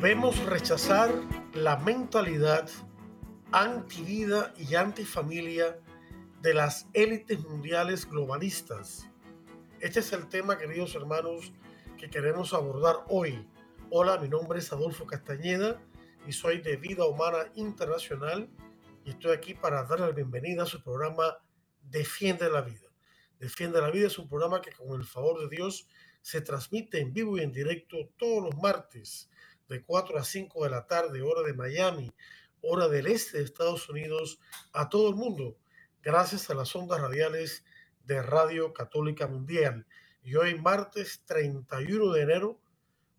Debemos rechazar la mentalidad antivida y antifamilia de las élites mundiales globalistas. Este es el tema, queridos hermanos, que queremos abordar hoy. Hola, mi nombre es Adolfo Castañeda y soy de Vida Humana Internacional y estoy aquí para darle la bienvenida a su programa Defiende la Vida. Defiende la Vida es un programa que con el favor de Dios se transmite en vivo y en directo todos los martes de 4 a 5 de la tarde, hora de Miami, hora del este de Estados Unidos, a todo el mundo, gracias a las ondas radiales de Radio Católica Mundial. Y hoy, martes 31 de enero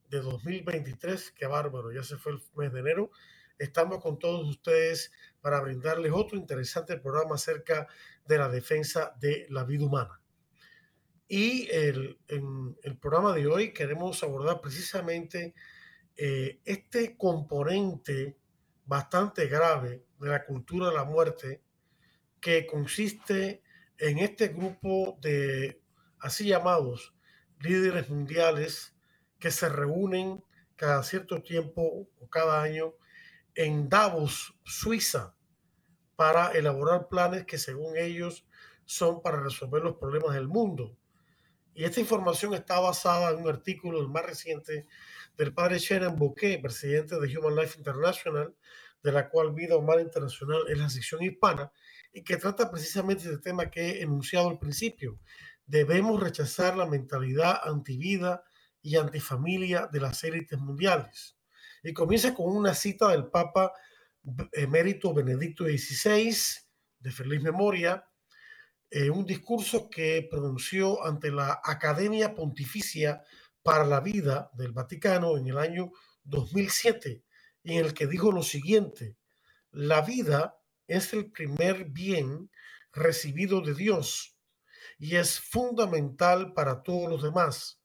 de 2023, qué bárbaro, ya se fue el mes de enero, estamos con todos ustedes para brindarles otro interesante programa acerca de la defensa de la vida humana. Y el, en el programa de hoy queremos abordar precisamente eh, este componente bastante grave de la cultura de la muerte que consiste en este grupo de así llamados líderes mundiales que se reúnen cada cierto tiempo o cada año en Davos, Suiza, para elaborar planes que según ellos son para resolver los problemas del mundo. Y esta información está basada en un artículo, el más reciente, del padre Sharon Bouquet, presidente de Human Life International, de la cual Vida Humana Internacional es la sección hispana, y que trata precisamente del tema que he enunciado al principio. Debemos rechazar la mentalidad antivida y antifamilia de las élites mundiales. Y comienza con una cita del Papa emérito Benedicto XVI, de feliz memoria, eh, un discurso que pronunció ante la Academia Pontificia para la Vida del Vaticano en el año 2007, en el que dijo lo siguiente, la vida es el primer bien recibido de Dios y es fundamental para todos los demás.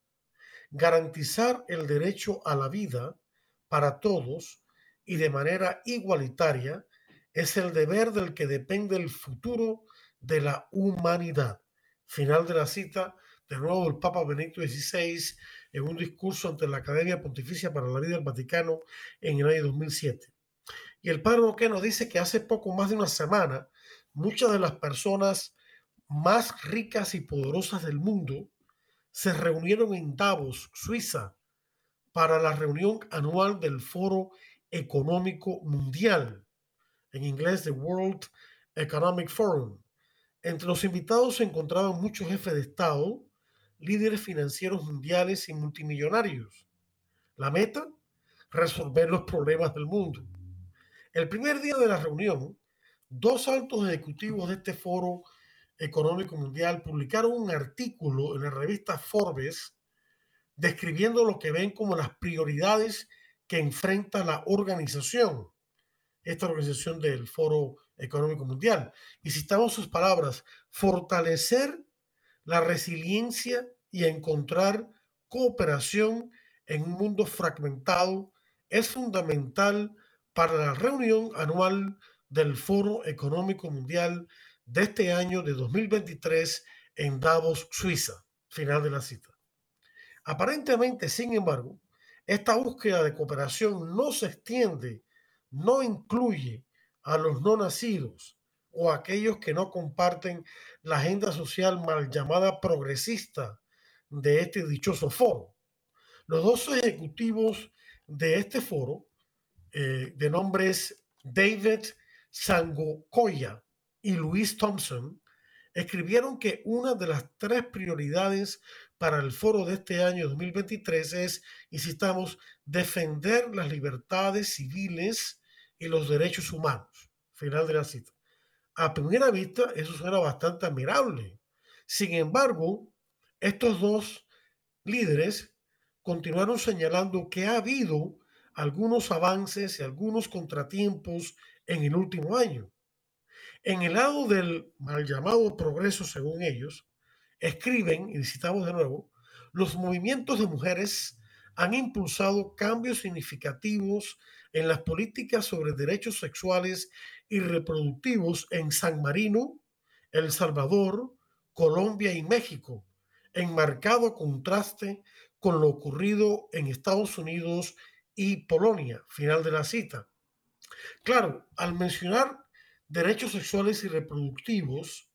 Garantizar el derecho a la vida para todos y de manera igualitaria es el deber del que depende el futuro de la humanidad. Final de la cita, de nuevo el Papa Benedicto XVI en un discurso ante la Academia Pontificia para la Vida del Vaticano en el año 2007. Y el padre Roque nos dice que hace poco más de una semana, muchas de las personas más ricas y poderosas del mundo se reunieron en Davos, Suiza, para la reunión anual del Foro Económico Mundial, en inglés the World Economic Forum. Entre los invitados se encontraban muchos jefes de Estado, líderes financieros mundiales y multimillonarios. La meta, resolver los problemas del mundo. El primer día de la reunión, dos altos ejecutivos de este foro económico mundial publicaron un artículo en la revista Forbes describiendo lo que ven como las prioridades que enfrenta la organización, esta organización del Foro Económico Mundial. Y citamos sus palabras, fortalecer la resiliencia y encontrar cooperación en un mundo fragmentado es fundamental para la reunión anual del Foro Económico Mundial de este año de 2023 en Davos, Suiza. Final de la cita. Aparentemente, sin embargo, esta búsqueda de cooperación no se extiende, no incluye a los no nacidos, o aquellos que no comparten la agenda social mal llamada progresista de este dichoso foro. Los dos ejecutivos de este foro, eh, de nombres David Sangokoya y Luis Thompson, escribieron que una de las tres prioridades para el foro de este año 2023 es, insistamos, defender las libertades civiles y los derechos humanos. Final de la cita. A primera vista, eso suena bastante admirable. Sin embargo, estos dos líderes continuaron señalando que ha habido algunos avances y algunos contratiempos en el último año. En el lado del mal llamado progreso, según ellos, escriben, y citamos de nuevo, los movimientos de mujeres han impulsado cambios significativos en las políticas sobre derechos sexuales y reproductivos en San Marino, El Salvador, Colombia y México, en marcado contraste con lo ocurrido en Estados Unidos y Polonia. Final de la cita. Claro, al mencionar derechos sexuales y reproductivos,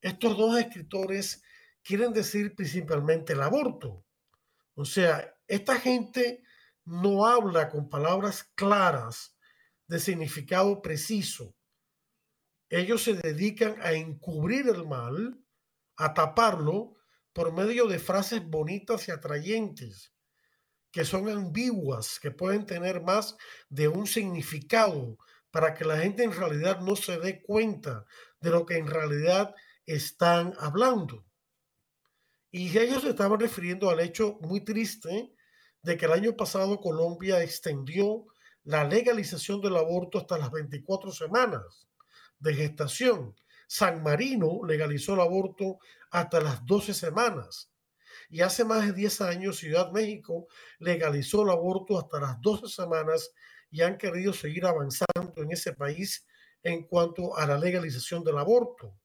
estos dos escritores quieren decir principalmente el aborto. O sea, esta gente no habla con palabras claras de significado preciso. Ellos se dedican a encubrir el mal, a taparlo por medio de frases bonitas y atrayentes, que son ambiguas, que pueden tener más de un significado para que la gente en realidad no se dé cuenta de lo que en realidad están hablando. Y ellos se estaban refiriendo al hecho muy triste de que el año pasado Colombia extendió la legalización del aborto hasta las 24 semanas de gestación. San Marino legalizó el aborto hasta las 12 semanas. Y hace más de 10 años Ciudad México legalizó el aborto hasta las 12 semanas y han querido seguir avanzando en ese país en cuanto a la legalización del aborto.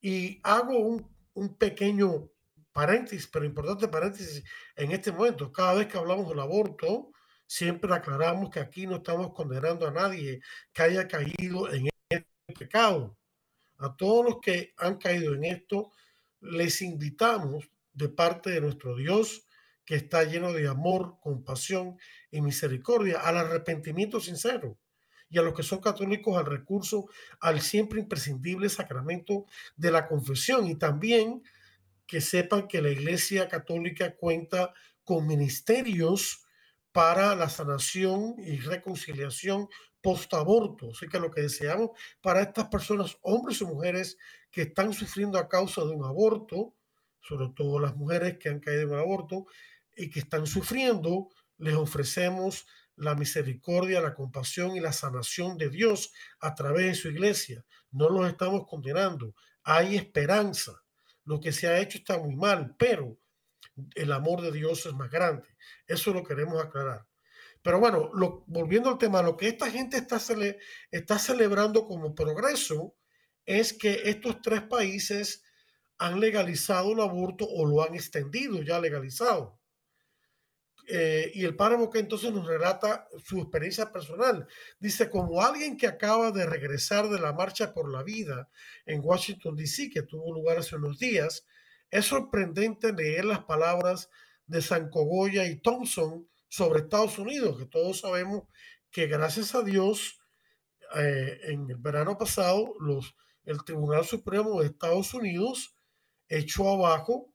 Y hago un, un pequeño paréntesis, pero importante paréntesis en este momento. Cada vez que hablamos del aborto, siempre aclaramos que aquí no estamos condenando a nadie que haya caído en este pecado. A todos los que han caído en esto, les invitamos de parte de nuestro Dios que está lleno de amor, compasión y misericordia, al arrepentimiento sincero y a los que son católicos al recurso al siempre imprescindible sacramento de la confesión y también que sepan que la Iglesia Católica cuenta con ministerios para la sanación y reconciliación post-aborto. Así que lo que deseamos para estas personas, hombres y mujeres que están sufriendo a causa de un aborto, sobre todo las mujeres que han caído en un aborto, y que están sufriendo, les ofrecemos la misericordia, la compasión y la sanación de Dios a través de su iglesia. No los estamos condenando. Hay esperanza. Lo que se ha hecho está muy mal, pero el amor de Dios es más grande. Eso lo queremos aclarar. Pero bueno, volviendo al tema, lo que esta gente está, está celebrando como progreso es que estos tres países han legalizado el aborto o lo han extendido ya legalizado. Eh, y el padre que entonces nos relata su experiencia personal. Dice, como alguien que acaba de regresar de la Marcha por la Vida en Washington, D.C., que tuvo lugar hace unos días, es sorprendente leer las palabras de San Cogoya y Thompson sobre Estados Unidos, que todos sabemos que gracias a Dios, eh, en el verano pasado, los, el Tribunal Supremo de Estados Unidos echó abajo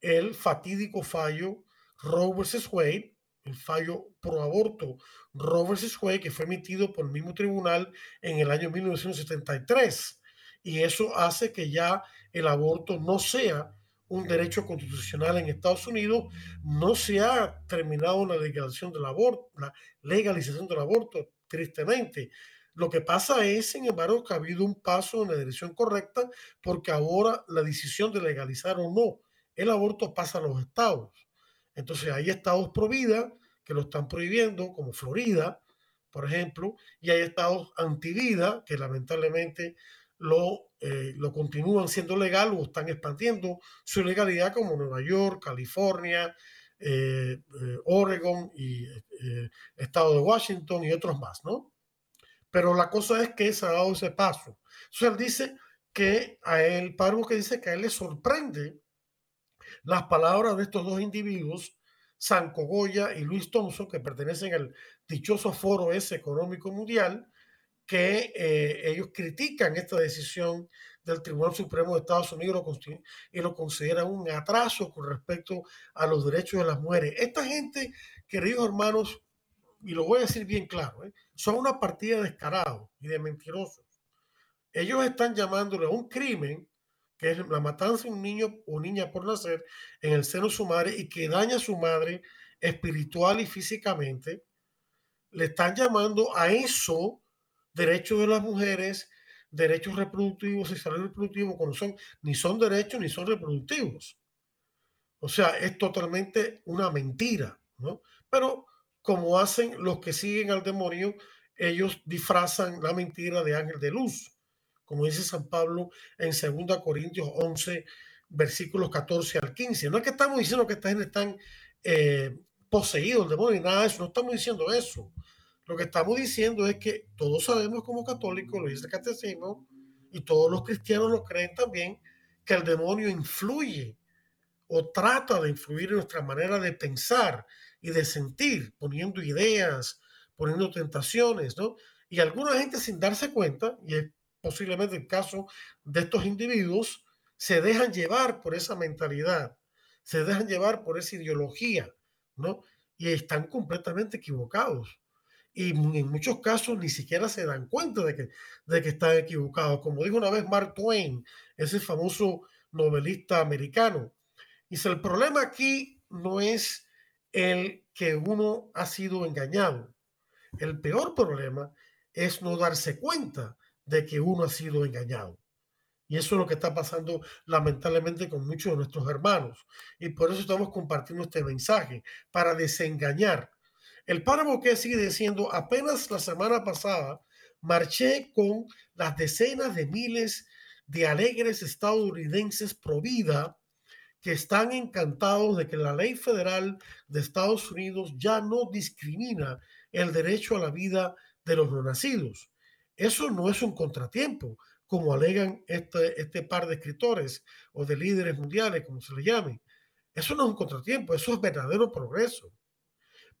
el fatídico fallo Roe vs. Wade, el fallo pro aborto Roe vs. Wade, que fue emitido por el mismo tribunal en el año 1973. Y eso hace que ya el aborto no sea un derecho constitucional en Estados Unidos, no se ha terminado la legalización del aborto, la legalización del aborto, tristemente. Lo que pasa es, sin embargo, que ha habido un paso en la dirección correcta porque ahora la decisión de legalizar o no el aborto pasa a los estados. Entonces hay estados pro vida que lo están prohibiendo, como Florida, por ejemplo, y hay estados anti vida que lamentablemente lo, eh, lo continúan siendo legal o están expandiendo su legalidad, como Nueva York, California, eh, eh, Oregon y estado de Washington y otros más, ¿no? Pero la cosa es que se ha dado ese paso. Entonces él dice que a él, Padre que dice que a él le sorprende las palabras de estos dos individuos, San Cogoya y Luis Thompson, que pertenecen al dichoso foro ese económico mundial, que eh, ellos critican esta decisión del Tribunal Supremo de Estados Unidos y lo consideran un atraso con respecto a los derechos de las mujeres. Esta gente, queridos hermanos, y lo voy a decir bien claro, ¿eh? son una partida de y de mentirosos. Ellos están llamándole a un crimen que es la matanza de un niño o niña por nacer en el seno de su madre y que daña a su madre espiritual y físicamente, le están llamando a eso derechos de las mujeres, derechos reproductivos y salud reproductivo, cuando son, ni son derechos ni son reproductivos. O sea, es totalmente una mentira, ¿no? Pero como hacen los que siguen al demonio, ellos disfrazan la mentira de ángel de luz, como dice San Pablo en 2 Corintios 11, versículos 14 al 15. No es que estamos diciendo que esta gente están eh, poseídos del demonio nada de eso, no estamos diciendo eso. Lo que estamos diciendo es que todos sabemos como católicos, lo dice el catecismo, y todos los cristianos lo creen también, que el demonio influye o trata de influir en nuestra manera de pensar y de sentir, poniendo ideas, poniendo tentaciones, ¿no? Y alguna gente sin darse cuenta, y es posiblemente el caso de estos individuos, se dejan llevar por esa mentalidad, se dejan llevar por esa ideología, ¿no? Y están completamente equivocados y en muchos casos ni siquiera se dan cuenta de que, de que están equivocados. Como dijo una vez Mark Twain, ese famoso novelista americano. Dice, el problema aquí no es el que uno ha sido engañado. El peor problema es no darse cuenta de que uno ha sido engañado. Y eso es lo que está pasando lamentablemente con muchos de nuestros hermanos. Y por eso estamos compartiendo este mensaje, para desengañar el páramo que sigue diciendo, apenas la semana pasada marché con las decenas de miles de alegres estadounidenses pro vida que están encantados de que la ley federal de Estados Unidos ya no discrimina el derecho a la vida de los no nacidos. Eso no es un contratiempo, como alegan este, este par de escritores o de líderes mundiales, como se le llame. Eso no es un contratiempo, eso es verdadero progreso.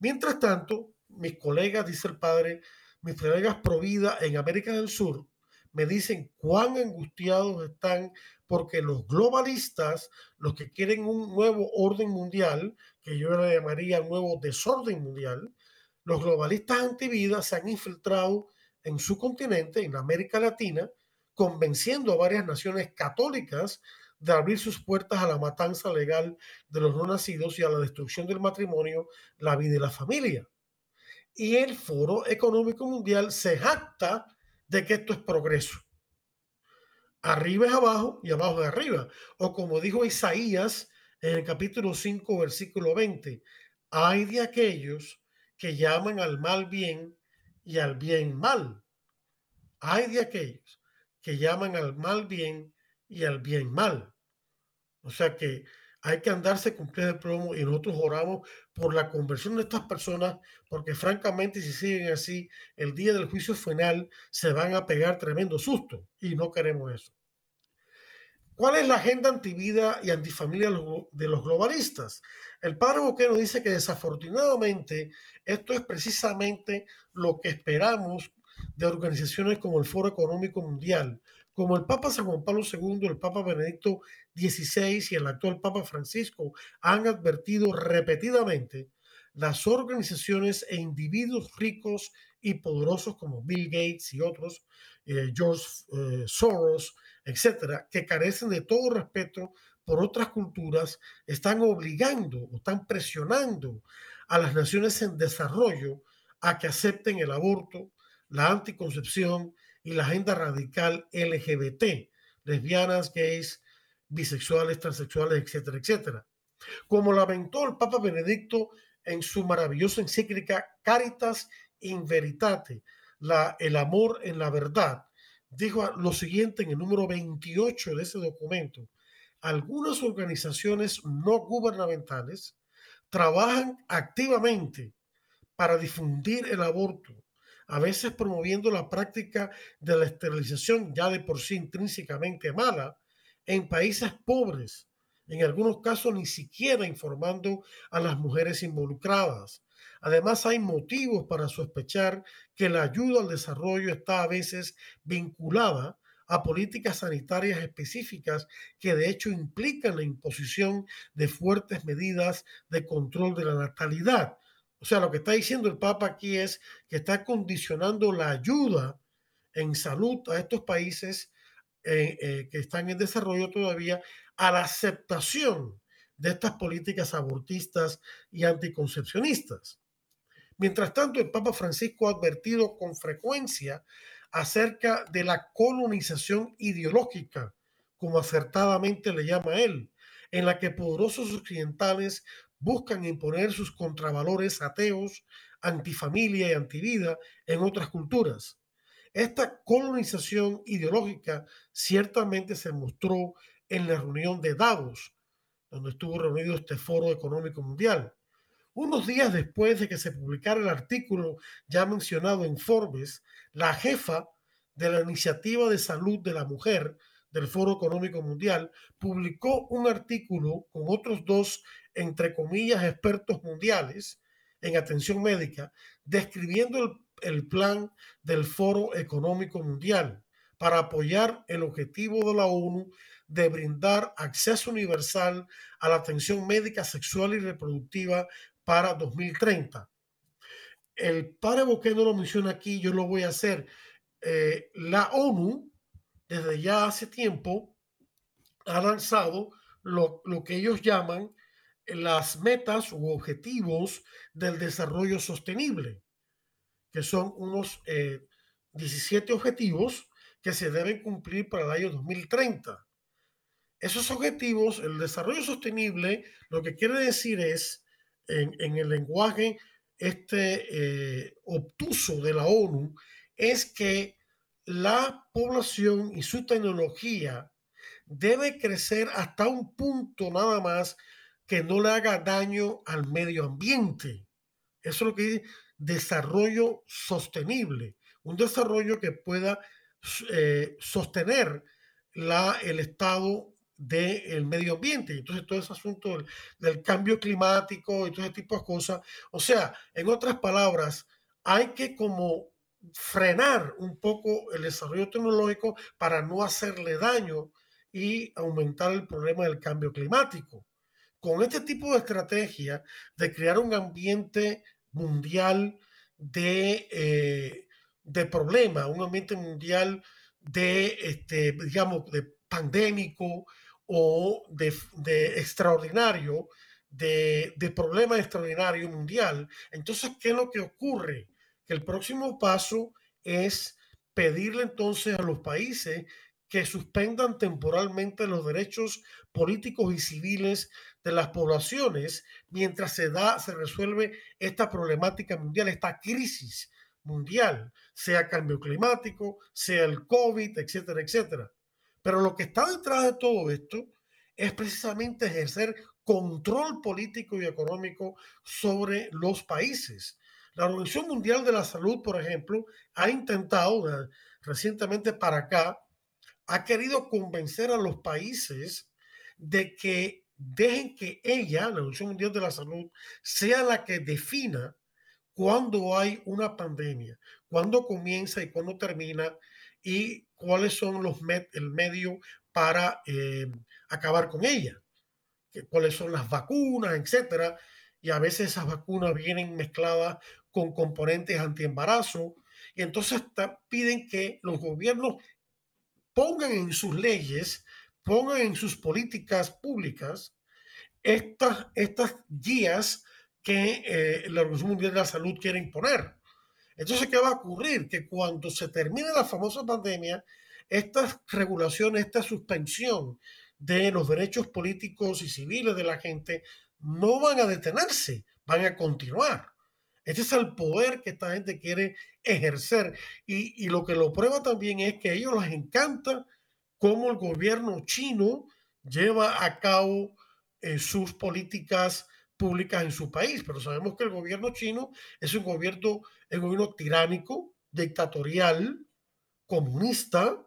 Mientras tanto, mis colegas, dice el padre, mis colegas pro vida en América del Sur, me dicen cuán angustiados están porque los globalistas, los que quieren un nuevo orden mundial, que yo le llamaría nuevo desorden mundial, los globalistas antivida se han infiltrado en su continente, en América Latina, convenciendo a varias naciones católicas de abrir sus puertas a la matanza legal de los no nacidos y a la destrucción del matrimonio, la vida y la familia. Y el Foro Económico Mundial se jacta de que esto es progreso. Arriba es abajo y abajo es arriba. O como dijo Isaías en el capítulo 5, versículo 20, hay de aquellos que llaman al mal bien y al bien mal. Hay de aquellos que llaman al mal bien y al bien mal. O sea que hay que andarse cumpliendo el promo y nosotros oramos por la conversión de estas personas, porque francamente si siguen así, el día del juicio final se van a pegar tremendo susto y no queremos eso. ¿Cuál es la agenda antivida y antifamilia de los globalistas? El padre Boquero dice que desafortunadamente esto es precisamente lo que esperamos de organizaciones como el Foro Económico Mundial, como el Papa San Juan Pablo II, el Papa Benedicto XVI y el actual Papa Francisco han advertido repetidamente, las organizaciones e individuos ricos y poderosos como Bill Gates y otros, eh, George eh, Soros, etcétera, que carecen de todo respeto por otras culturas, están obligando o están presionando a las naciones en desarrollo a que acepten el aborto, la anticoncepción y la agenda radical LGBT, lesbianas, gays, bisexuales, transexuales, etcétera, etcétera. Como lamentó el Papa Benedicto en su maravillosa encíclica Caritas in Veritate, el amor en la verdad, dijo lo siguiente en el número 28 de ese documento. Algunas organizaciones no gubernamentales trabajan activamente para difundir el aborto a veces promoviendo la práctica de la esterilización ya de por sí intrínsecamente mala en países pobres, en algunos casos ni siquiera informando a las mujeres involucradas. Además, hay motivos para sospechar que la ayuda al desarrollo está a veces vinculada a políticas sanitarias específicas que de hecho implican la imposición de fuertes medidas de control de la natalidad, o sea, lo que está diciendo el Papa aquí es que está condicionando la ayuda en salud a estos países eh, eh, que están en desarrollo todavía a la aceptación de estas políticas abortistas y anticoncepcionistas. Mientras tanto, el Papa Francisco ha advertido con frecuencia acerca de la colonización ideológica, como acertadamente le llama él, en la que poderosos occidentales buscan imponer sus contravalores ateos, antifamilia y antivida en otras culturas. Esta colonización ideológica ciertamente se mostró en la reunión de Davos, donde estuvo reunido este Foro Económico Mundial. Unos días después de que se publicara el artículo ya mencionado en Forbes, la jefa de la Iniciativa de Salud de la Mujer del Foro Económico Mundial publicó un artículo con otros dos, entre comillas, expertos mundiales en atención médica, describiendo el, el plan del Foro Económico Mundial para apoyar el objetivo de la ONU de brindar acceso universal a la atención médica sexual y reproductiva para 2030. El padre Boqué no lo menciona aquí, yo lo voy a hacer. Eh, la ONU, desde ya hace tiempo, ha lanzado lo, que ellos llaman las metas u objetivos del desarrollo sostenible, que son unos 17 eh, objetivos que se deben cumplir para el año 2030. Esos objetivos, el desarrollo sostenible, lo que quiere decir es, en, el lenguaje este eh, obtuso de la ONU, es que la población y su tecnología debe crecer hasta un punto nada más que no le haga daño al medio ambiente. Eso es lo que dice desarrollo sostenible, un desarrollo que pueda eh, sostener la, el estado del medio ambiente. Entonces, todo ese asunto del, cambio climático y todo ese tipo de cosas. O sea, en otras palabras, hay que como frenar un poco el desarrollo tecnológico para no hacerle daño y aumentar el problema del cambio climático. Con este tipo de estrategia de crear un ambiente mundial de, eh, de problema, un ambiente mundial de, este, digamos, de pandémico, o de, extraordinario, de, de, problema extraordinario mundial. Entonces, ¿qué es lo que ocurre? Que el próximo paso es pedirle entonces a los países que suspendan temporalmente los derechos políticos y civiles de las poblaciones mientras se da, se resuelve esta problemática mundial, esta crisis mundial, sea cambio climático, sea el COVID, etcétera, etcétera. Pero lo que está detrás de todo esto es precisamente ejercer control político y económico sobre los países. La Organización Mundial de la Salud, por ejemplo, ha intentado eh, recientemente para acá, ha querido convencer a los países de que dejen que ella, la Organización Mundial de la Salud, sea la que defina cuándo hay una pandemia, cuándo comienza y cuándo termina y cuáles son los el medio para eh, acabar con ella, cuáles son las vacunas, etcétera. Y a veces esas vacunas vienen mezcladas con componentes antiembarazo. Y entonces piden que los gobiernos pongan en sus leyes, pongan en sus políticas públicas estas, estas guías que eh, la Organización Mundial de la Salud quiere imponer. Entonces, ¿qué va a ocurrir? Que cuando se termine la famosa pandemia, estas regulaciones, esta suspensión de los derechos políticos y civiles de la gente no van a detenerse, van a continuar. Este es el poder que esta gente quiere ejercer. Y, lo que lo prueba también es que a ellos les encanta cómo el gobierno chino lleva a cabo eh, sus políticas públicas en su país, pero sabemos que el gobierno chino es un gobierno, un gobierno tiránico, dictatorial, comunista,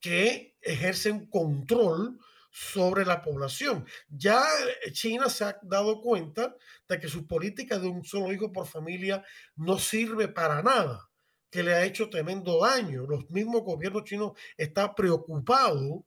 que ejerce un control sobre la población. Ya China se ha dado cuenta de que su política de un solo hijo por familia no sirve para nada, que le ha hecho tremendo daño. Los mismos gobiernos chinos están preocupados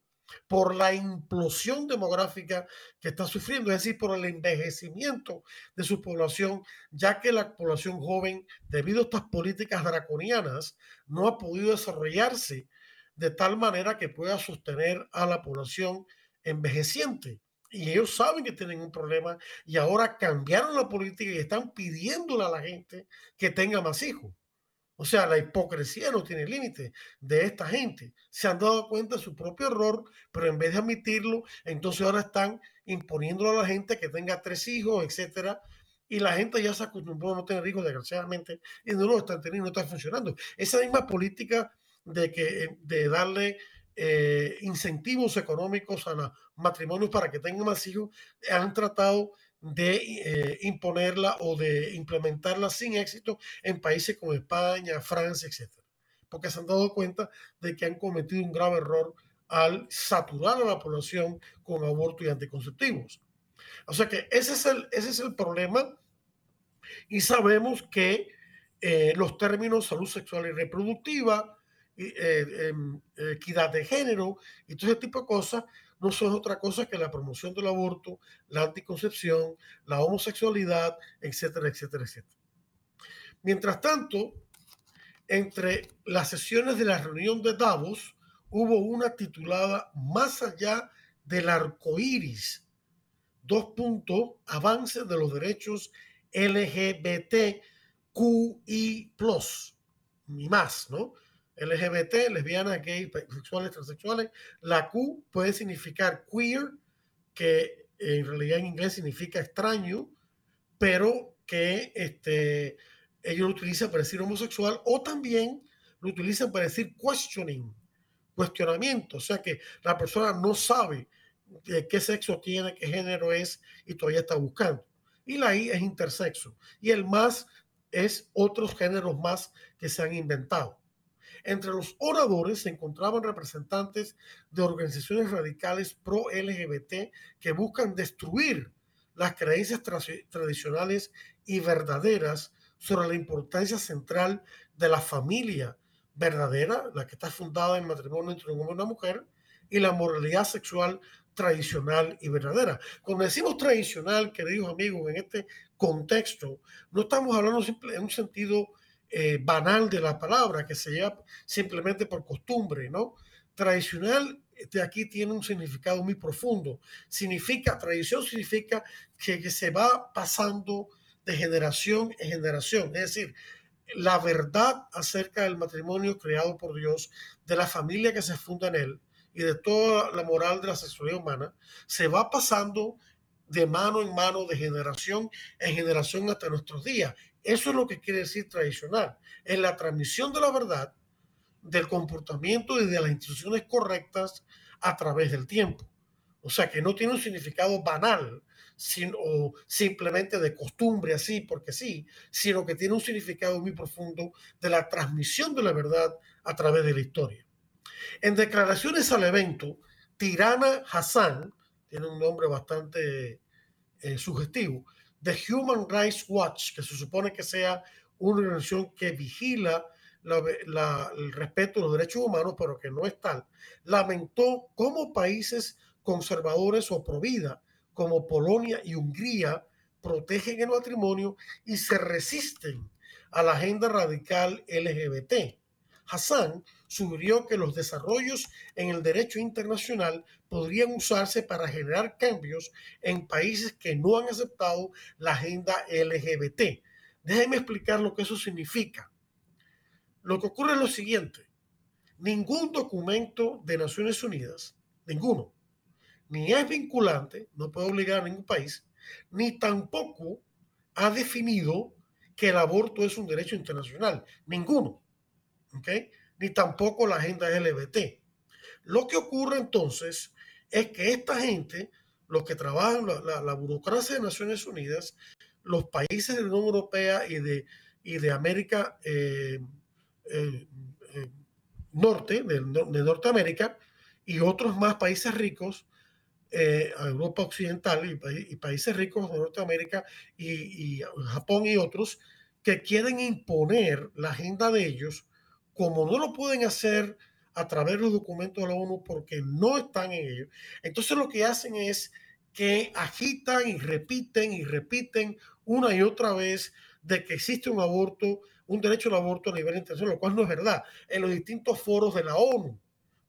por la implosión demográfica que está sufriendo, es decir, por el envejecimiento de su población, ya que la población joven, debido a estas políticas draconianas, no ha podido desarrollarse de tal manera que pueda sostener a la población envejeciente. y ellos saben que tienen un problema y ahora cambiaron la política y están pidiéndole a la gente que tenga más hijos. O sea, la hipocresía no tiene límite de esta gente. Se han dado cuenta de su propio error, pero en vez de admitirlo, entonces ahora están imponiéndolo a la gente que tenga tres hijos, etcétera. Y la gente ya se acostumbró a no tener hijos, desgraciadamente, y no lo están teniendo, no está funcionando. Esa misma política de, que, de darle eh, incentivos económicos a los matrimonios para que tengan más hijos, han tratado de eh, imponerla o de implementarla sin éxito en países como España, Francia, etc. Porque se han dado cuenta de que han cometido un grave error al saturar a la población con aborto y anticonceptivos. O sea que ese es el, ese es el problema y sabemos que eh, los términos salud sexual y reproductiva, eh, em, equidad de género y todo ese tipo de cosas no son otra cosa que la promoción del aborto, la anticoncepción, la homosexualidad, etcétera, etcétera, etcétera. Mientras tanto, entre las sesiones de la reunión de Davos hubo una titulada Más allá del arco iris, dos puntos, avance de los derechos LGBTQI, ni más, ¿no? LGBT, lesbianas, gay, sexuales, transexuales. La Q puede significar queer, que en realidad en inglés significa extraño, pero que este, ellos lo utilizan para decir homosexual o también lo utilizan para decir questioning, cuestionamiento. O sea que la persona no sabe de qué sexo tiene, qué género es y todavía está buscando. Y la I es intersexo. Y el más es otros géneros más que se han inventado. Entre los oradores se encontraban representantes de organizaciones radicales pro-LGBT que buscan destruir las creencias tradicionales y verdaderas sobre la importancia central de la familia verdadera, la que está fundada en matrimonio entre un hombre y una mujer, y la moralidad sexual tradicional y verdadera. Cuando decimos tradicional, queridos amigos, en este contexto, no estamos hablando en un sentido eh, banal de la palabra, que se lleva simplemente por costumbre, ¿no? Tradicional de aquí tiene un significado muy profundo. Significa, tradición significa que, que se va pasando de generación en generación. Es decir, la verdad acerca del matrimonio creado por Dios, de la familia que se funda en él y de toda la moral de la sexualidad humana, se va pasando de mano en mano, de generación en generación hasta nuestros días. Eso es lo que quiere decir tradicional. Es la transmisión de la verdad, del comportamiento y de las instituciones correctas a través del tiempo. O sea, que no tiene un significado banal sino, o simplemente de costumbre así porque sí, sino que tiene un significado muy profundo de la transmisión de la verdad a través de la historia. En declaraciones al evento, Tirana Hassan, tiene un nombre bastante eh, sugestivo, The Human Rights Watch, que se supone que sea una organización que vigila el respeto de los derechos humanos, pero que no es tal, lamentó cómo países conservadores o pro vida, como Polonia y Hungría, protegen el matrimonio y se resisten a la agenda radical LGBT. Hassan sugirió que los desarrollos en el derecho internacional podrían usarse para generar cambios en países que no han aceptado la agenda LGBT. Déjenme explicar lo que eso significa. Lo que ocurre es lo siguiente. Ningún documento de Naciones Unidas, ninguno, ni es vinculante, no puede obligar a ningún país, ni tampoco ha definido que el aborto es un derecho internacional. Ninguno. ¿okay? Ni tampoco la agenda LGBT. Lo que ocurre entonces es que esta gente, los que trabajan, la, burocracia de Naciones Unidas, los países de la Unión Europea y de, y de América eh, eh, eh, Norte, de, Norteamérica, y otros más países ricos, Europa Occidental y, países ricos de Norteamérica y Japón y otros, que quieren imponer la agenda de ellos, como no lo pueden hacer a través de los documentos de la ONU porque no están en ellos. Entonces lo que hacen es que agitan y repiten y repiten una y otra vez de que existe un aborto, un derecho al aborto a nivel internacional, lo cual no es verdad, en los distintos foros de la ONU,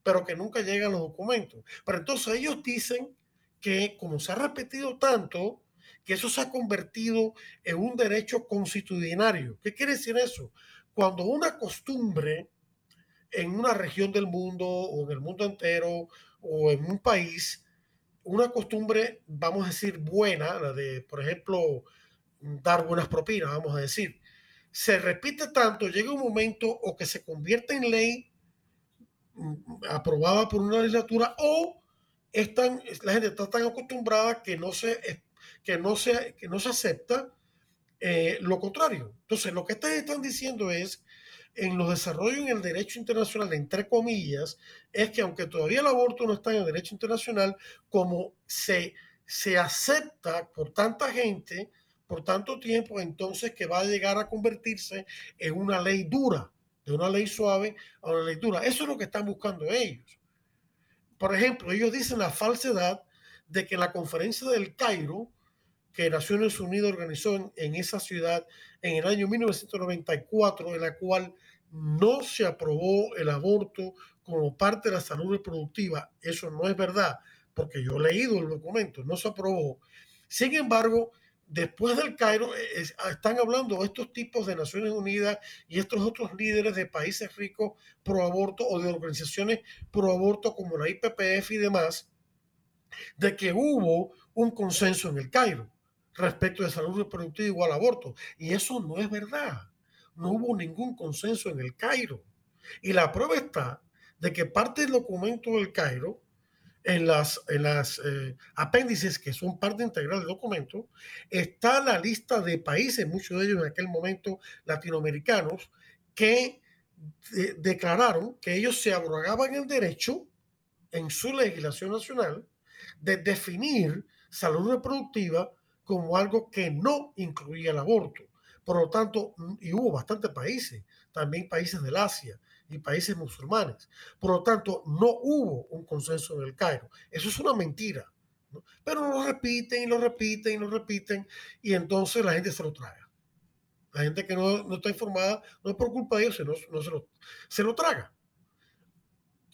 pero que nunca llegan los documentos. Pero entonces ellos dicen que como se ha repetido tanto, que eso se ha convertido en un derecho constitucionario. ¿Qué quiere decir eso? Cuando una costumbre en una región del mundo o en el mundo entero o en un país, una costumbre, vamos a decir, buena, la de, por ejemplo, dar buenas propinas, vamos a decir, se repite tanto, llega un momento o que se convierte en ley mm, aprobada por una legislatura o están, la gente está tan acostumbrada que no se, que no se, que no se acepta eh, lo contrario. Entonces, lo que ustedes están diciendo es, en los desarrollos en el derecho internacional, entre comillas, es que aunque todavía el aborto no está en el derecho internacional, como se, se acepta por tanta gente, por tanto tiempo, entonces que va a llegar a convertirse en una ley dura, de una ley suave a una ley dura. Eso es lo que están buscando ellos. Por ejemplo, ellos dicen la falsedad de que la conferencia del Cairo, que Naciones Unidas organizó en, esa ciudad en el año 1994, en la cual no se aprobó el aborto como parte de la salud reproductiva. Eso no es verdad, porque yo he leído el documento, no se aprobó. Sin embargo, después del Cairo, eh, están hablando estos tipos de Naciones Unidas y estos otros líderes de países ricos pro aborto o de organizaciones pro aborto como la IPPF y demás, de que hubo un consenso en el Cairo respecto de salud reproductiva igual al aborto. Y eso no es verdad. No hubo ningún consenso en el Cairo. Y la prueba está de que parte del documento del Cairo en las, en las eh, apéndices que son parte integral del documento, está la lista de países, muchos de ellos en aquel momento latinoamericanos, que declararon que ellos se abrogaban el derecho en su legislación nacional de definir salud reproductiva como algo que no incluía el aborto. Por lo tanto, y hubo bastantes países, también países del Asia, y países musulmanes. Por lo tanto, no hubo un consenso en el Cairo. Eso es una mentira. Pero lo repiten y lo repiten y lo repiten y entonces la gente se lo traga. La gente que no, no está informada no es por culpa de ellos, sino no se, lo, se lo traga.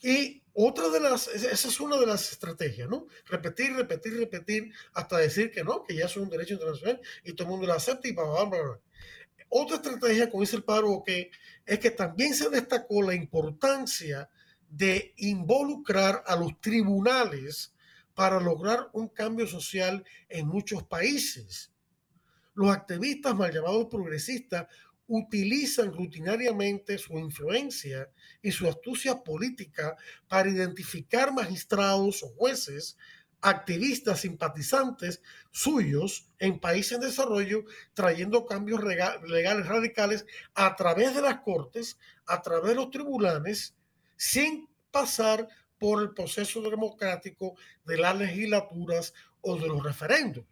Y otra de las, esa es una de las estrategias, ¿no? Repetir, repetir, repetir, hasta decir que no, que ya es un derecho internacional y todo el mundo lo acepta y bla, bla, bla. Otra estrategia, como dice el paro, que es que también se destacó la importancia de involucrar a los tribunales para lograr un cambio social en muchos países. Los activistas mal llamados progresistas utilizan rutinariamente su influencia y su astucia política para identificar magistrados o jueces activistas simpatizantes suyos en países en desarrollo, trayendo cambios legales radicales a través de las cortes, a través de los tribunales, sin pasar por el proceso democrático de las legislaturas o de los referendos,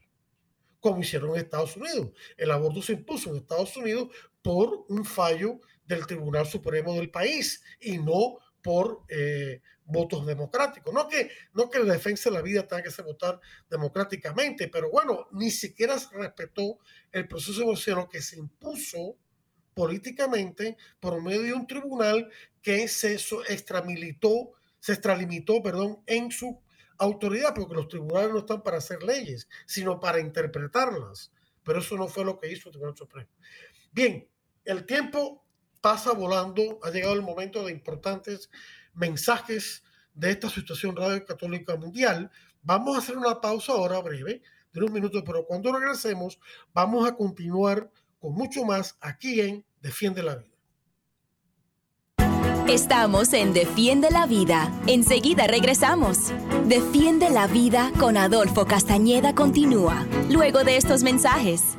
como hicieron en Estados Unidos. El aborto se impuso en Estados Unidos por un fallo del Tribunal Supremo del país y no por eh, votos democráticos. No que, no que la defensa de la vida tenga que ser votar democráticamente, pero bueno, ni siquiera se respetó el proceso negociador que se impuso políticamente por medio de un tribunal que se extramilitó, se extralimitó, perdón, en su autoridad, porque los tribunales no están para hacer leyes, sino para interpretarlas. Pero eso no fue lo que hizo el Tribunal Supremo. Bien, el tiempo pasa volando, ha llegado el momento de importantes mensajes de esta situación radio católica mundial. Vamos a hacer una pausa ahora breve, de unos minutos, pero cuando regresemos vamos a continuar con mucho más aquí en Defiende la Vida. Estamos en Defiende la Vida. Enseguida regresamos. Defiende la Vida con Adolfo Castañeda continúa, luego de estos mensajes.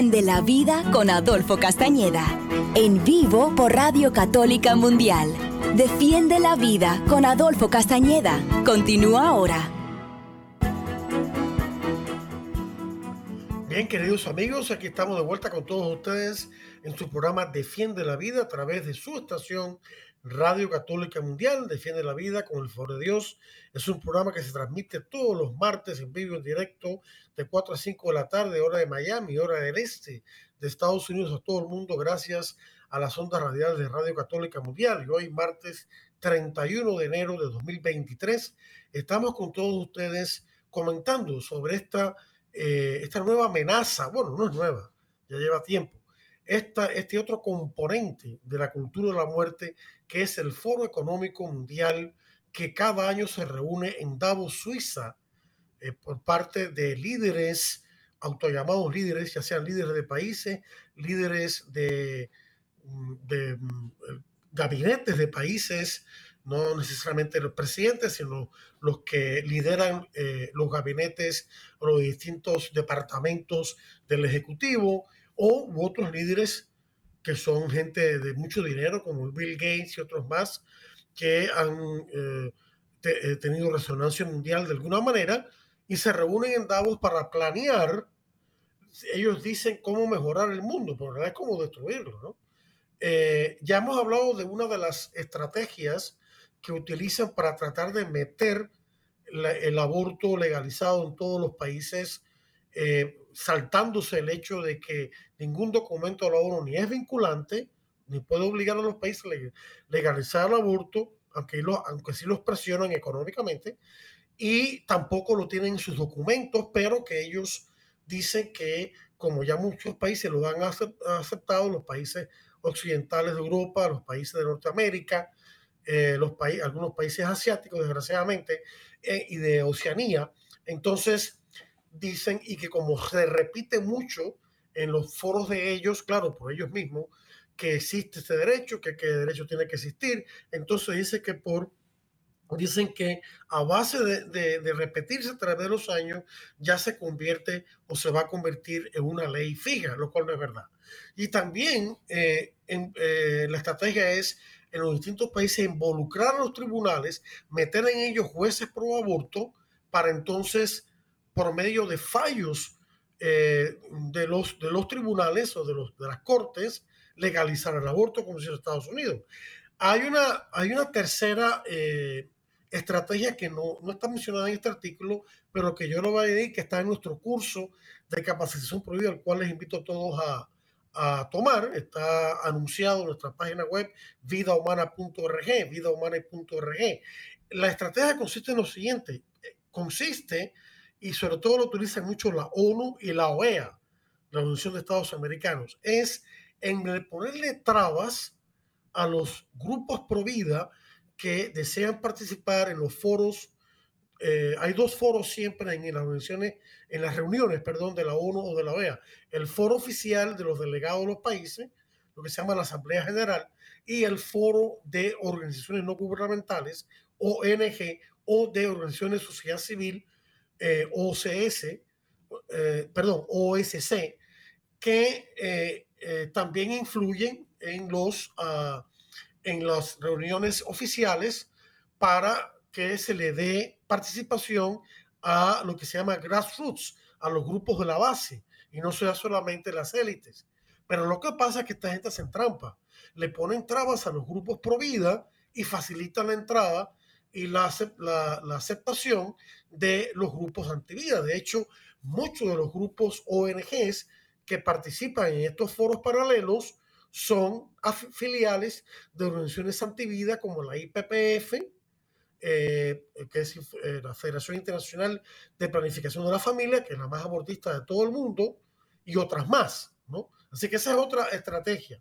Defiende la vida con Adolfo Castañeda. En vivo por Radio Católica Mundial. Defiende la vida con Adolfo Castañeda. Continúa ahora. Bien, queridos amigos, aquí estamos de vuelta con todos ustedes en su programa Defiende la vida a través de su estación Radio Católica Mundial, Defiende la Vida con el favor de Dios. Es un programa que se transmite todos los martes en vivo, en directo, de 4 a 5 de la tarde, hora de Miami, hora del este de Estados Unidos a todo el mundo, gracias a las ondas radiales de Radio Católica Mundial. Y hoy, martes 31 de enero de 2023, estamos con todos ustedes comentando sobre esta, eh, esta nueva amenaza. Bueno, no es nueva, ya lleva tiempo este otro componente de la cultura de la muerte, que es el Foro Económico Mundial, que cada año se reúne en Davos, Suiza, eh, por parte de líderes, autollamados líderes, ya sean líderes de países, líderes de, mm, mm, gabinetes de países, no necesariamente los presidentes, sino los que lideran eh, los gabinetes o los distintos departamentos del Ejecutivo, o otros líderes que son gente de mucho dinero, como Bill Gates y otros más, que han eh, eh, tenido resonancia mundial de alguna manera y se reúnen en Davos para planear, ellos dicen cómo mejorar el mundo, pero en realidad es cómo destruirlo. ¿no? Eh, ya hemos hablado de una de las estrategias que utilizan para tratar de meter el aborto legalizado en todos los países saltándose el hecho de que ningún documento de la ONU ni es vinculante, ni puede obligar a los países a legalizar el aborto, aunque, aunque sí los presionan económicamente, y tampoco lo tienen en sus documentos, pero que ellos dicen que como ya muchos países lo han aceptado, los países occidentales de Europa, los países de Norteamérica, eh, los países, algunos países asiáticos, desgraciadamente, eh, y de Oceanía, entonces dicen y que como se repite mucho en los foros de ellos, claro, por ellos mismos, que existe este derecho, que, que derecho tiene que existir. Entonces dice que por dicen que a base de, de, repetirse a través de los años ya se convierte o se va a convertir en una ley fija, lo cual no es verdad. Y también eh, en, eh, la estrategia es en los distintos países involucrar a los tribunales, meter en ellos jueces pro aborto para entonces por medio de fallos eh, de, los, de los tribunales o de, los, de las cortes legalizar el aborto como si en Estados Unidos. Hay una, hay una tercera eh, estrategia que no, no, está mencionada en este artículo, pero que yo lo voy a decir que está en nuestro curso de capacitación prohibida, al cual les invito a todos a, a tomar. Está anunciado en nuestra página web vidahumana.org, vidahumana.org. La estrategia consiste en lo siguiente, consiste y sobre todo lo utilizan mucho la ONU y la OEA, la Organización de Estados Americanos, es en ponerle trabas a los grupos pro vida que desean participar en los foros eh, hay dos foros siempre en, las organizaciones, en las reuniones, perdón, de la ONU o de la OEA. El foro oficial de los delegados de los países, lo que se llama la Asamblea General, y el foro de organizaciones no gubernamentales, ONG, o de organizaciones de sociedad civil, eh, OCS, eh, perdón, OSC, que eh, también influyen en, los, uh, en las reuniones oficiales para que se le dé participación a lo que se llama grassroots, a los grupos de la base, y no sea solamente las élites. Pero lo que pasa es que esta gente se entrampa, le ponen trabas a los grupos pro vida y facilitan la entrada y la, aceptación de los grupos antivida. De hecho, muchos de los grupos ONGs que participan en estos foros paralelos son filiales de organizaciones antivida como la IPPF, eh, que es eh, la Federación Internacional de Planificación de la Familia, que es la más abortista de todo el mundo, y otras más, ¿no? Así que esa es otra estrategia.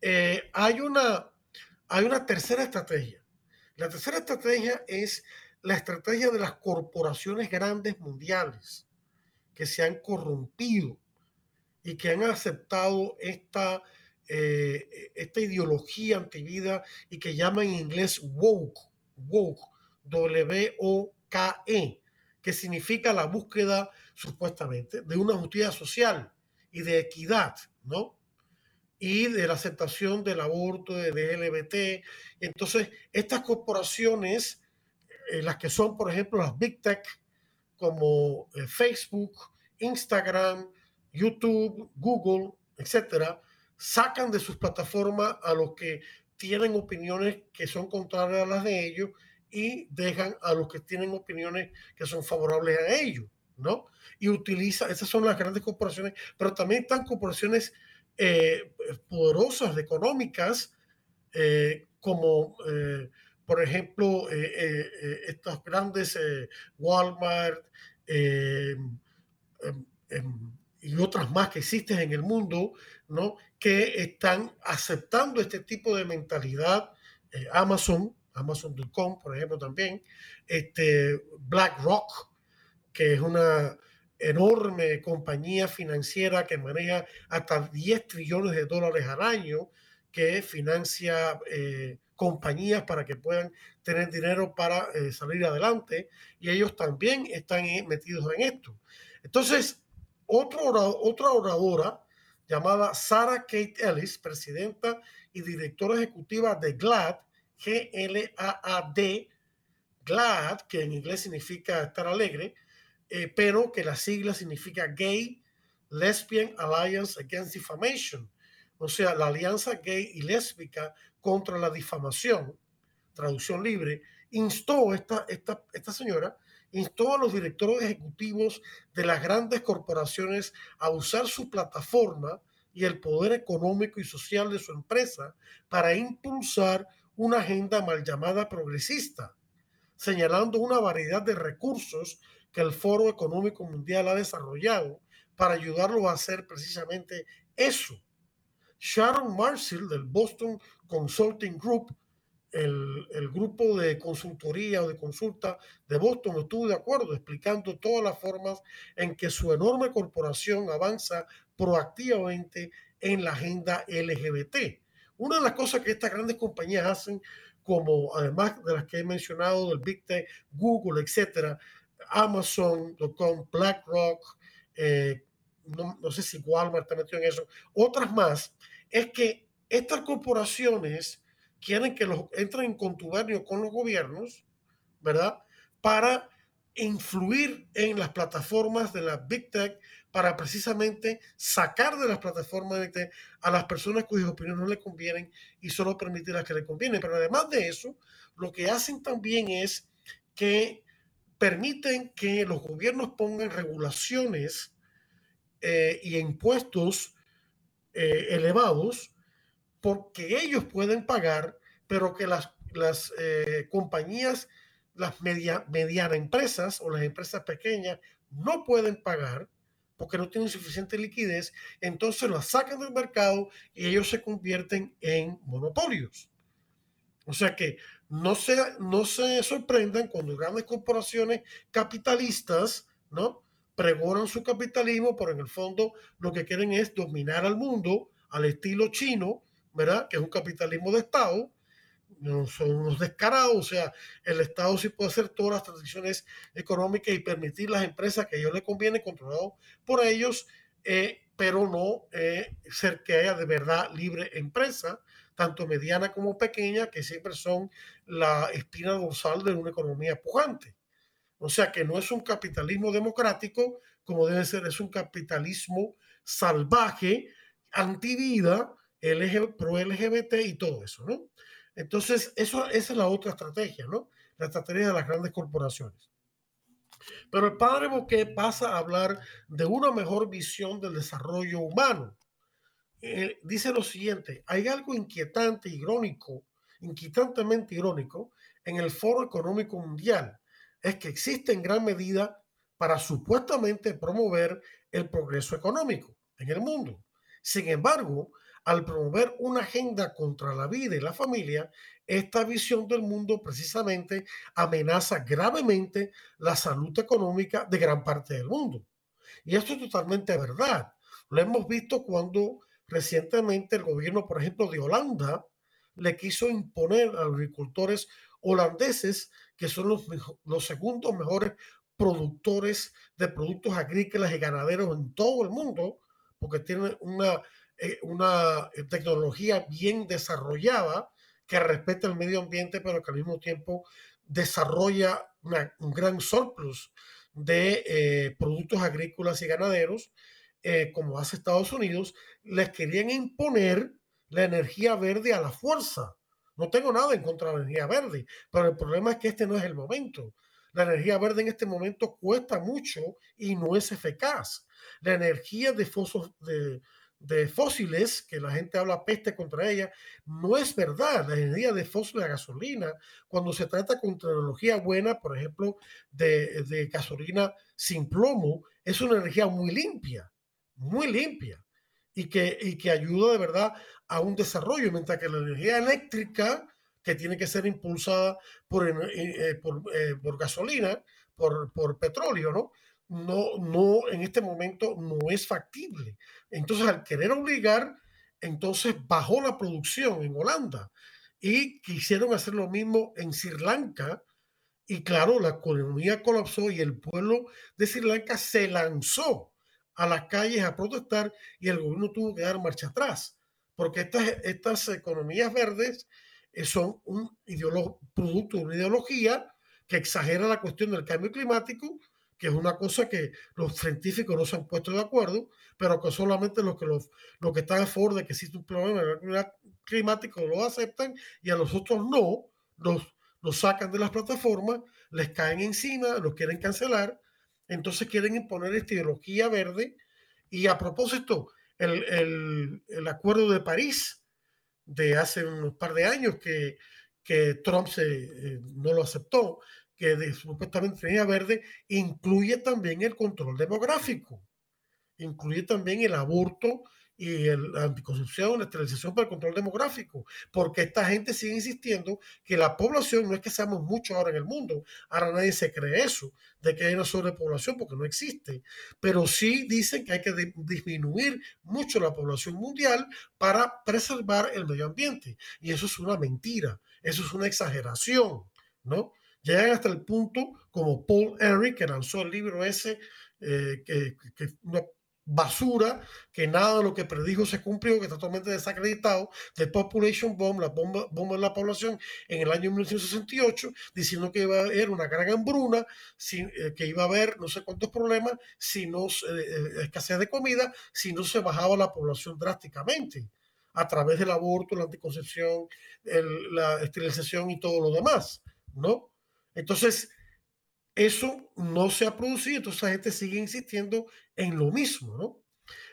Eh, hay, una, hay una tercera estrategia. La tercera estrategia es la estrategia de las corporaciones grandes mundiales que se han corrompido y que han aceptado esta, esta ideología antivida y que llaman en inglés woke woke, W-O-K-E, que significa la búsqueda supuestamente de una justicia social y de equidad, ¿no? Y de la aceptación del aborto, de, LGBT. Entonces, estas corporaciones, eh, las que son, por ejemplo, las Big Tech, como eh, Facebook, Instagram, YouTube, Google, etcétera, sacan de sus plataformas a los que tienen opiniones que son contrarias a las de ellos y dejan a los que tienen opiniones que son favorables a ellos, ¿no? Y utiliza, esas son las grandes corporaciones, pero también están corporaciones eh, poderosas, económicas, eh, como eh, por ejemplo estas grandes Walmart em, em, y otras más que existen en el mundo, ¿no? que están aceptando este tipo de mentalidad. Amazon, Amazon.com, por ejemplo, también, este, BlackRock, que es una enorme compañía financiera que maneja hasta 10 trillones de dólares al año, que financia eh, compañías para que puedan tener dinero para eh, salir adelante, y ellos también están metidos en esto. Entonces, otro, otra oradora llamada Sarah Kate Ellis, presidenta y directora ejecutiva de GLAD, G-L-A-A-D, GLAD, que en inglés significa estar alegre, eh, pero que la sigla significa Gay Lesbian Alliance Against Defamation, o sea, la alianza gay y lésbica contra la difamación, traducción libre, instó esta, esta, esta señora instó a los directores ejecutivos de las grandes corporaciones a usar su plataforma y el poder económico y social de su empresa para impulsar una agenda mal llamada progresista, señalando una variedad de recursos que el Foro Económico Mundial ha desarrollado para ayudarlo a hacer precisamente eso. Sharon Marshall del Boston Consulting Group el, grupo de consultoría o de consulta de Boston estuvo de acuerdo explicando todas las formas en que su enorme corporación avanza proactivamente en la agenda LGBT. Una de las cosas que estas grandes compañías hacen, como además de las que he mencionado, del Big Tech, Google, etcétera, Amazon.com, BlackRock, eh, no, no sé si Walmart está metido en eso, otras más, es que estas corporaciones quieren que los entren en contubernio con los gobiernos, ¿verdad? Para influir en las plataformas de la Big Tech para precisamente sacar de las plataformas de Tech a las personas cuyas opiniones no le convienen y solo permitir las que le convienen. Pero además de eso, lo que hacen también es que permiten que los gobiernos pongan regulaciones eh, y impuestos eh, elevados porque ellos pueden pagar, pero que las, las eh, compañías, las media, medianas empresas o las empresas pequeñas no pueden pagar porque no tienen suficiente liquidez, entonces las sacan del mercado y ellos se convierten en monopolios. O sea que no se, no se sorprendan cuando grandes corporaciones capitalistas, ¿no? Pregonan su capitalismo, pero en el fondo lo que quieren es dominar al mundo al estilo chino, ¿verdad? Que es un capitalismo de Estado, no son unos descarados, o sea, el Estado sí puede hacer todas las transiciones económicas y permitir las empresas que a ellos les conviene, controlado por ellos, eh, pero no eh, ser que haya de verdad libre empresa, tanto mediana como pequeña, que siempre son la espina dorsal de una economía pujante. O sea que no es un capitalismo democrático como debe ser, es un capitalismo salvaje, antivida, pro LGBT y todo eso, ¿no? Entonces, eso, esa es la otra estrategia, ¿no? La estrategia de las grandes corporaciones. Pero el padre Boquet pasa a hablar de una mejor visión del desarrollo humano. Eh, dice lo siguiente, hay algo inquietante, irónico, inquietantemente irónico en el Foro Económico Mundial. Es que existe en gran medida para supuestamente promover el progreso económico en el mundo. Sin embargo, al promover una agenda contra la vida y la familia, esta visión del mundo precisamente amenaza gravemente la salud económica de gran parte del mundo. Y esto es totalmente verdad. Lo hemos visto cuando recientemente el gobierno, por ejemplo, de Holanda, le quiso imponer a los agricultores holandeses, que son los, los segundos mejores productores de productos agrícolas y ganaderos en todo el mundo, porque tienen una eh, una eh, tecnología bien desarrollada que respeta el medio ambiente, pero que al mismo tiempo desarrolla un gran surplus de eh, productos agrícolas y ganaderos, como hace Estados Unidos, les querían imponer la energía verde a la fuerza. No tengo nada en contra de la energía verde, pero el problema es que este no es el momento. La energía verde en este momento cuesta mucho y no es eficaz. La energía de, fósiles, que la gente habla peste contra ella, no es verdad. La energía de fósiles a gasolina, cuando se trata con tecnología buena, por ejemplo, de gasolina sin plomo, es una energía muy limpia, muy limpia, y que, y que ayuda de verdad a un desarrollo, mientras que la energía eléctrica, que tiene que ser impulsada por, eh, eh, eh, por gasolina, por, por petróleo, ¿no? no, no, en este momento no es factible. Entonces, al querer obligar, entonces bajó la producción en Holanda y quisieron hacer lo mismo en Sri Lanka. Y claro, la economía colapsó y el pueblo de Sri Lanka se lanzó a las calles a protestar y el gobierno tuvo que dar marcha atrás, porque estas, estas economías verdes eh, son un producto de una ideología que exagera la cuestión del cambio climático que es una cosa que los científicos no se han puesto de acuerdo, pero que solamente los que, los, que están a favor de que existe un problema climático lo aceptan y a los otros no, los, los sacan de las plataformas, les caen encima, los quieren cancelar, entonces quieren imponer esta ideología verde. Y a propósito, el, el, el acuerdo de París de hace unos par de años que, que Trump se, eh, no lo aceptó, que supuestamente tenía verde, incluye también el control demográfico, incluye también el aborto y la anticoncepción, la esterilización para el control demográfico, porque esta gente sigue insistiendo que la población no es que seamos muchos ahora en el mundo, ahora nadie se cree eso, de que hay una sobrepoblación, porque no existe, pero sí dicen que hay que disminuir mucho la población mundial para preservar el medio ambiente, y eso es una mentira, eso es una exageración, ¿no? Llegan hasta el punto, como Paul Henry, que lanzó el libro ese, eh, que, que una basura, que nada de lo que predijo se cumplió, que está totalmente desacreditado, de Population Bomb, la bomba, bomba de la población, en el año 1968, diciendo que iba a haber una gran hambruna, eh, que iba a haber no sé cuántos problemas, si no, eh, escasez de comida, si no se bajaba la población drásticamente a través del aborto, la anticoncepción, la esterilización y todo lo demás, ¿no? Entonces, eso no se ha producido, entonces la gente sigue insistiendo en lo mismo, ¿no?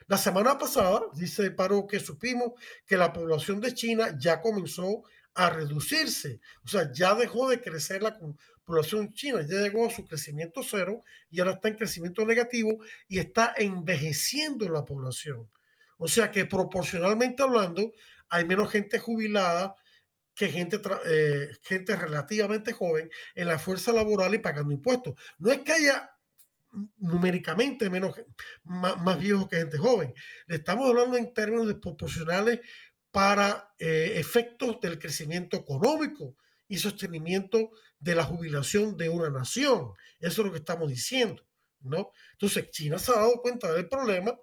La semana pasada, dice Paro, que supimos que la población de China ya comenzó a reducirse, o sea, ya dejó de crecer la población china, ya llegó a su crecimiento cero y ahora está en crecimiento negativo y está envejeciendo la población. O sea que proporcionalmente hablando, hay menos gente jubilada que gente, eh, gente relativamente joven en la fuerza laboral y pagando impuestos. No es que haya numéricamente menos, más, más viejos que gente joven. Le estamos hablando en términos desproporcionales para eh, efectos del crecimiento económico y sostenimiento de la jubilación de una nación. Eso es lo que estamos diciendo, ¿no? Entonces, China se ha dado cuenta del problema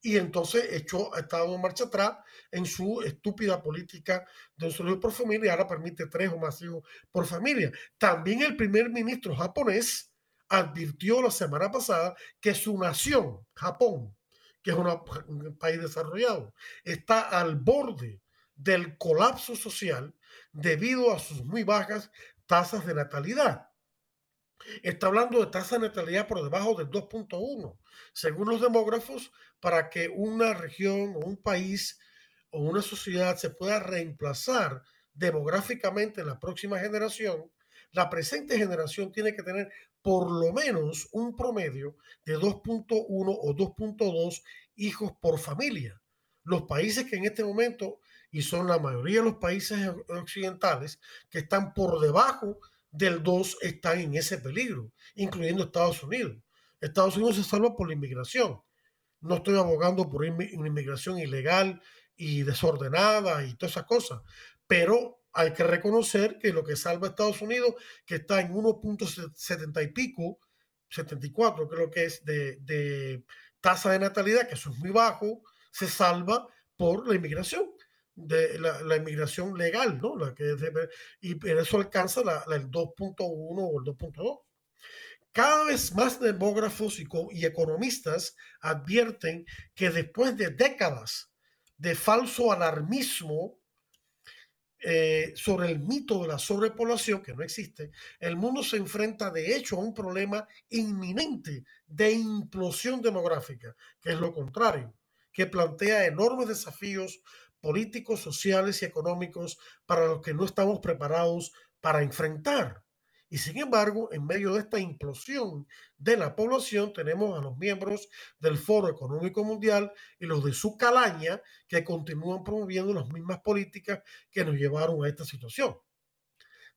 y entonces echó, ha estado en marcha atrás en su estúpida política de un solo por familia y ahora permite tres o más hijos por familia. También el primer ministro japonés advirtió la semana pasada que su nación, Japón, que es un país desarrollado, está al borde del colapso social debido a sus muy bajas tasas de natalidad. Está hablando de tasa de natalidad por debajo del 2.1. Según los demógrafos, para que una región o un país o una sociedad se pueda reemplazar demográficamente en la próxima generación, la presente generación tiene que tener por lo menos un promedio de 2.1 o 2.2 hijos por familia. Los países que en este momento, y son la mayoría de los países occidentales, que están por debajo del 2, están en ese peligro, incluyendo Estados Unidos. Estados Unidos se salva por la inmigración. No estoy abogando por una inmigración ilegal y desordenada y todas esas cosas, pero hay que reconocer que lo que salva a Estados Unidos, que está en 1.70 y pico, 74 creo que es de, tasa de natalidad, que eso es muy bajo, se salva por la inmigración, de la, inmigración legal, ¿no? La que y eso alcanza el 2.1 o el 2.2. Cada vez más demógrafos y, y economistas advierten que después de décadas de falso alarmismo eh, sobre el mito de la sobrepoblación, que no existe, el mundo se enfrenta de hecho a un problema inminente de implosión demográfica, que es lo contrario, que plantea enormes desafíos políticos, sociales y económicos para los que no estamos preparados para enfrentar. Y sin embargo, en medio de esta implosión de la población, tenemos a los miembros del Foro Económico Mundial y los de su calaña que continúan promoviendo las mismas políticas que nos llevaron a esta situación.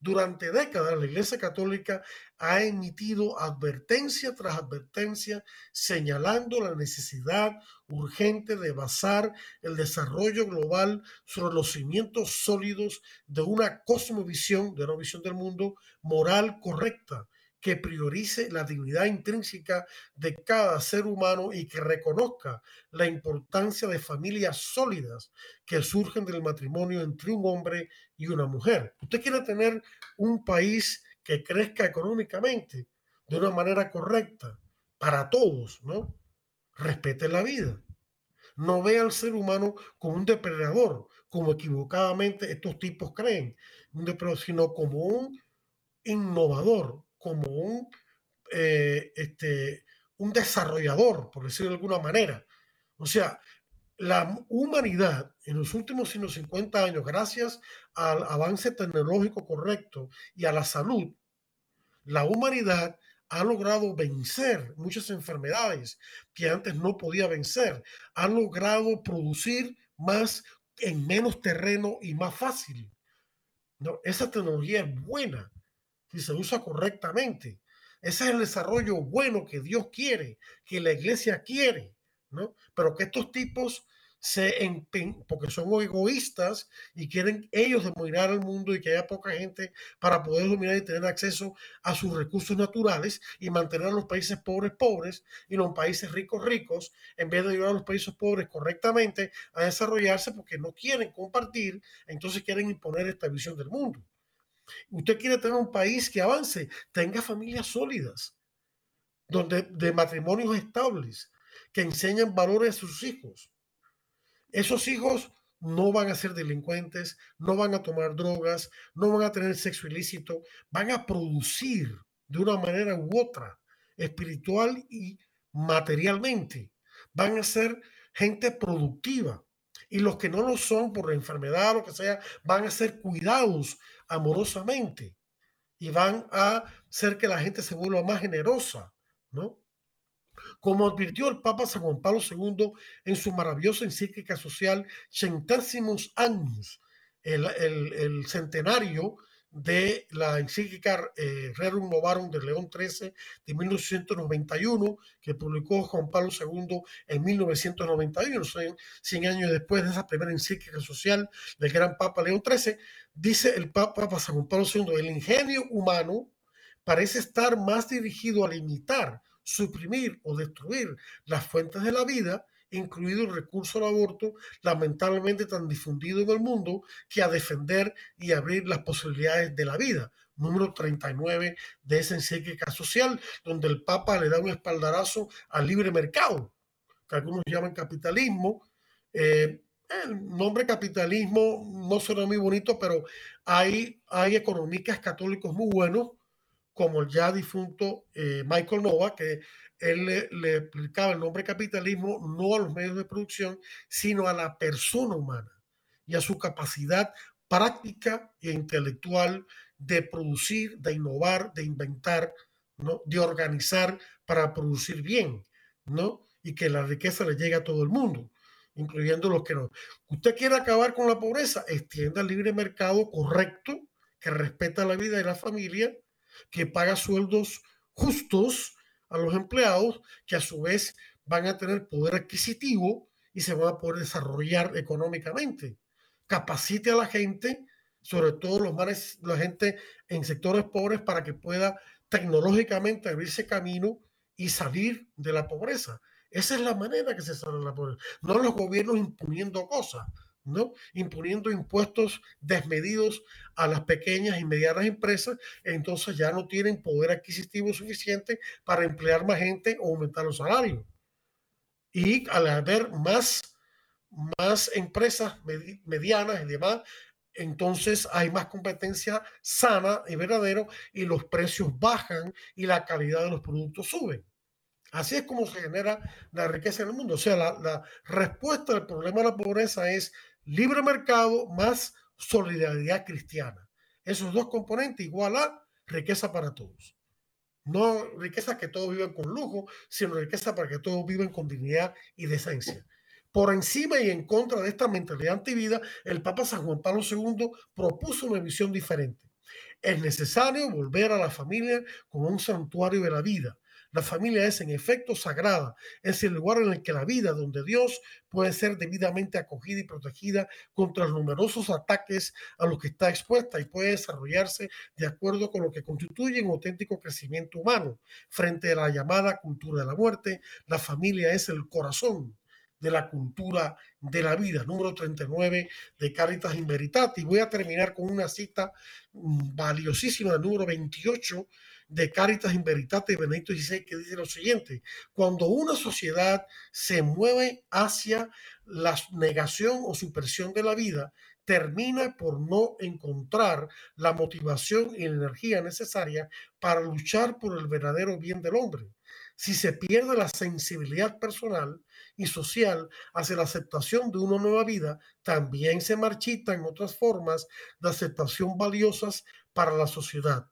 Durante décadas la Iglesia Católica ha emitido advertencia tras advertencia señalando la necesidad urgente de basar el desarrollo global sobre los cimientos sólidos de una cosmovisión, de una visión del mundo moral correcta, que priorice la dignidad intrínseca de cada ser humano y que reconozca la importancia de familias sólidas que surgen del matrimonio entre un hombre y una mujer. Usted quiere tener un país que crezca económicamente de una manera correcta para todos, ¿no? Respete la vida. No vea al ser humano como un depredador, como equivocadamente estos tipos creen, sino como un innovador, como un, eh, este, un desarrollador, por decirlo de alguna manera. O sea, la humanidad en los últimos 150 años, gracias al avance tecnológico correcto y a la salud, la humanidad ha logrado vencer muchas enfermedades que antes no podía vencer. Ha logrado producir más en menos terreno y más fácil. ¿no? Esa tecnología es buena si se usa correctamente. Ese es el desarrollo bueno que Dios quiere, que la iglesia quiere, ¿no? Pero que estos tipos se empeñan, porque son egoístas y quieren ellos dominar al mundo y que haya poca gente para poder dominar y tener acceso a sus recursos naturales y mantener a los países pobres pobres y los países ricos ricos, en vez de ayudar a los países pobres correctamente a desarrollarse porque no quieren compartir, entonces quieren imponer esta visión del mundo. Usted quiere tener un país que avance, tenga familias sólidas, donde de matrimonios estables, que enseñen valores a sus hijos. Esos hijos no van a ser delincuentes, no van a tomar drogas, no van a tener sexo ilícito, van a producir de una manera u otra, espiritual y materialmente. Van a ser gente productiva. Y los que no lo son por enfermedad o lo que sea, van a ser cuidados amorosamente y van a hacer que la gente se vuelva más generosa, ¿no? Como advirtió el Papa San Juan Pablo II en su maravillosa encíclica social Centésimos Años, el, centenario de la encíclica eh, Rerum Novarum de León XIII de 1991, que publicó Juan Pablo II en 1991, 100 años después de esa primera encíclica social del gran Papa León XIII, dice el Papa Juan Pablo II, el ingenio humano parece estar más dirigido a limitar, suprimir o destruir las fuentes de la vida incluido el recurso al aborto, lamentablemente tan difundido en el mundo, que a defender y abrir las posibilidades de la vida. Número 39 de esa encíclica social, donde el Papa le da un espaldarazo al libre mercado, que algunos llaman capitalismo. Eh, el nombre capitalismo no suena muy bonito, pero hay, hay economistas católicos muy buenos, como el ya difunto eh, Michael Nova, que él le, explicaba el nombre capitalismo no a los medios de producción, sino a la persona humana y a su capacidad práctica e intelectual de producir, de innovar, de inventar, de organizar para producir bien, ¿no? Y que la riqueza le llegue a todo el mundo, incluyendo los que no. Usted quiere acabar con la pobreza, extienda el libre mercado correcto, que respeta la vida de la familia, que paga sueldos justos, a los empleados que a su vez van a tener poder adquisitivo y se van a poder desarrollar económicamente. Capacite a la gente, sobre todo los manes, la gente en sectores pobres, para que pueda tecnológicamente abrirse camino y salir de la pobreza. Esa es la manera que se sale de la pobreza. No los gobiernos imponiendo cosas, ¿no? Imponiendo impuestos desmedidos a las pequeñas y medianas empresas, entonces ya no tienen poder adquisitivo suficiente para emplear más gente o aumentar los salarios. Y al haber más, más empresas medianas y demás, entonces hay más competencia sana y verdadero y los precios bajan y la calidad de los productos sube. Así es como se genera la riqueza en el mundo. O sea, la, la respuesta al problema de la pobreza es libre mercado más solidaridad cristiana. Esos dos componentes igual a riqueza para todos. No riqueza que todos viven con lujo, sino riqueza para que todos viven con dignidad y decencia. Por encima y en contra de esta mentalidad antivida, el Papa San Juan Pablo II propuso una visión diferente. Es necesario volver a la familia como un santuario de la vida, la familia es en efecto sagrada, es el lugar en el que la vida, donde Dios puede ser debidamente acogida y protegida contra los numerosos ataques a los que está expuesta y puede desarrollarse de acuerdo con lo que constituye un auténtico crecimiento humano. Frente a la llamada cultura de la muerte, la familia es el corazón de la cultura de la vida, número 39 de Caritas in Veritate. Y voy a terminar con una cita mm, valiosísima, número 28 de Caritas in Veritate Benedicto XVI, que dice lo siguiente, cuando una sociedad se mueve hacia la negación o supresión de la vida, termina por no encontrar la motivación y la energía necesaria para luchar por el verdadero bien del hombre. Si se pierde la sensibilidad personal y social hacia la aceptación de una nueva vida, también se marchitan otras formas de aceptación valiosas para la sociedad.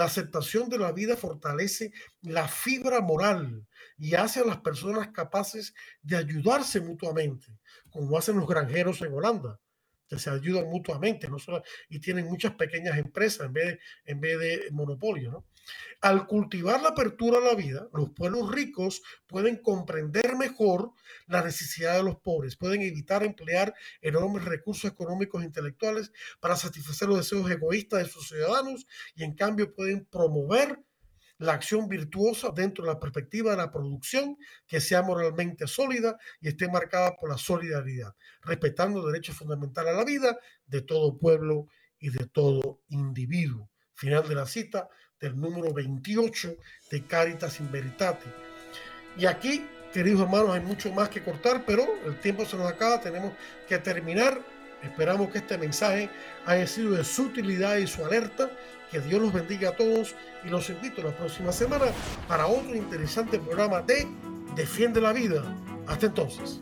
La aceptación de la vida fortalece la fibra moral y hace a las personas capaces de ayudarse mutuamente, como hacen los granjeros en Holanda, se ayudan mutuamente ¿no? y tienen muchas pequeñas empresas en vez de, en vez de monopolio. ¿no? Al cultivar la apertura a la vida, los pueblos ricos pueden comprender mejor la necesidad de los pobres, pueden evitar emplear enormes recursos económicos e intelectuales para satisfacer los deseos egoístas de sus ciudadanos y en cambio pueden promover la acción virtuosa dentro de la perspectiva de la producción que sea moralmente sólida y esté marcada por la solidaridad, respetando el derecho fundamental a la vida de todo pueblo y de todo individuo. Final de la cita del número 28 de Caritas in Veritate. Y aquí, queridos hermanos, hay mucho más que cortar, pero el tiempo se nos acaba, tenemos que terminar. Esperamos que este mensaje haya sido de su utilidad y su alerta. Que Dios los bendiga a todos y los invito la próxima semana para otro interesante programa de Defiende la Vida. Hasta entonces.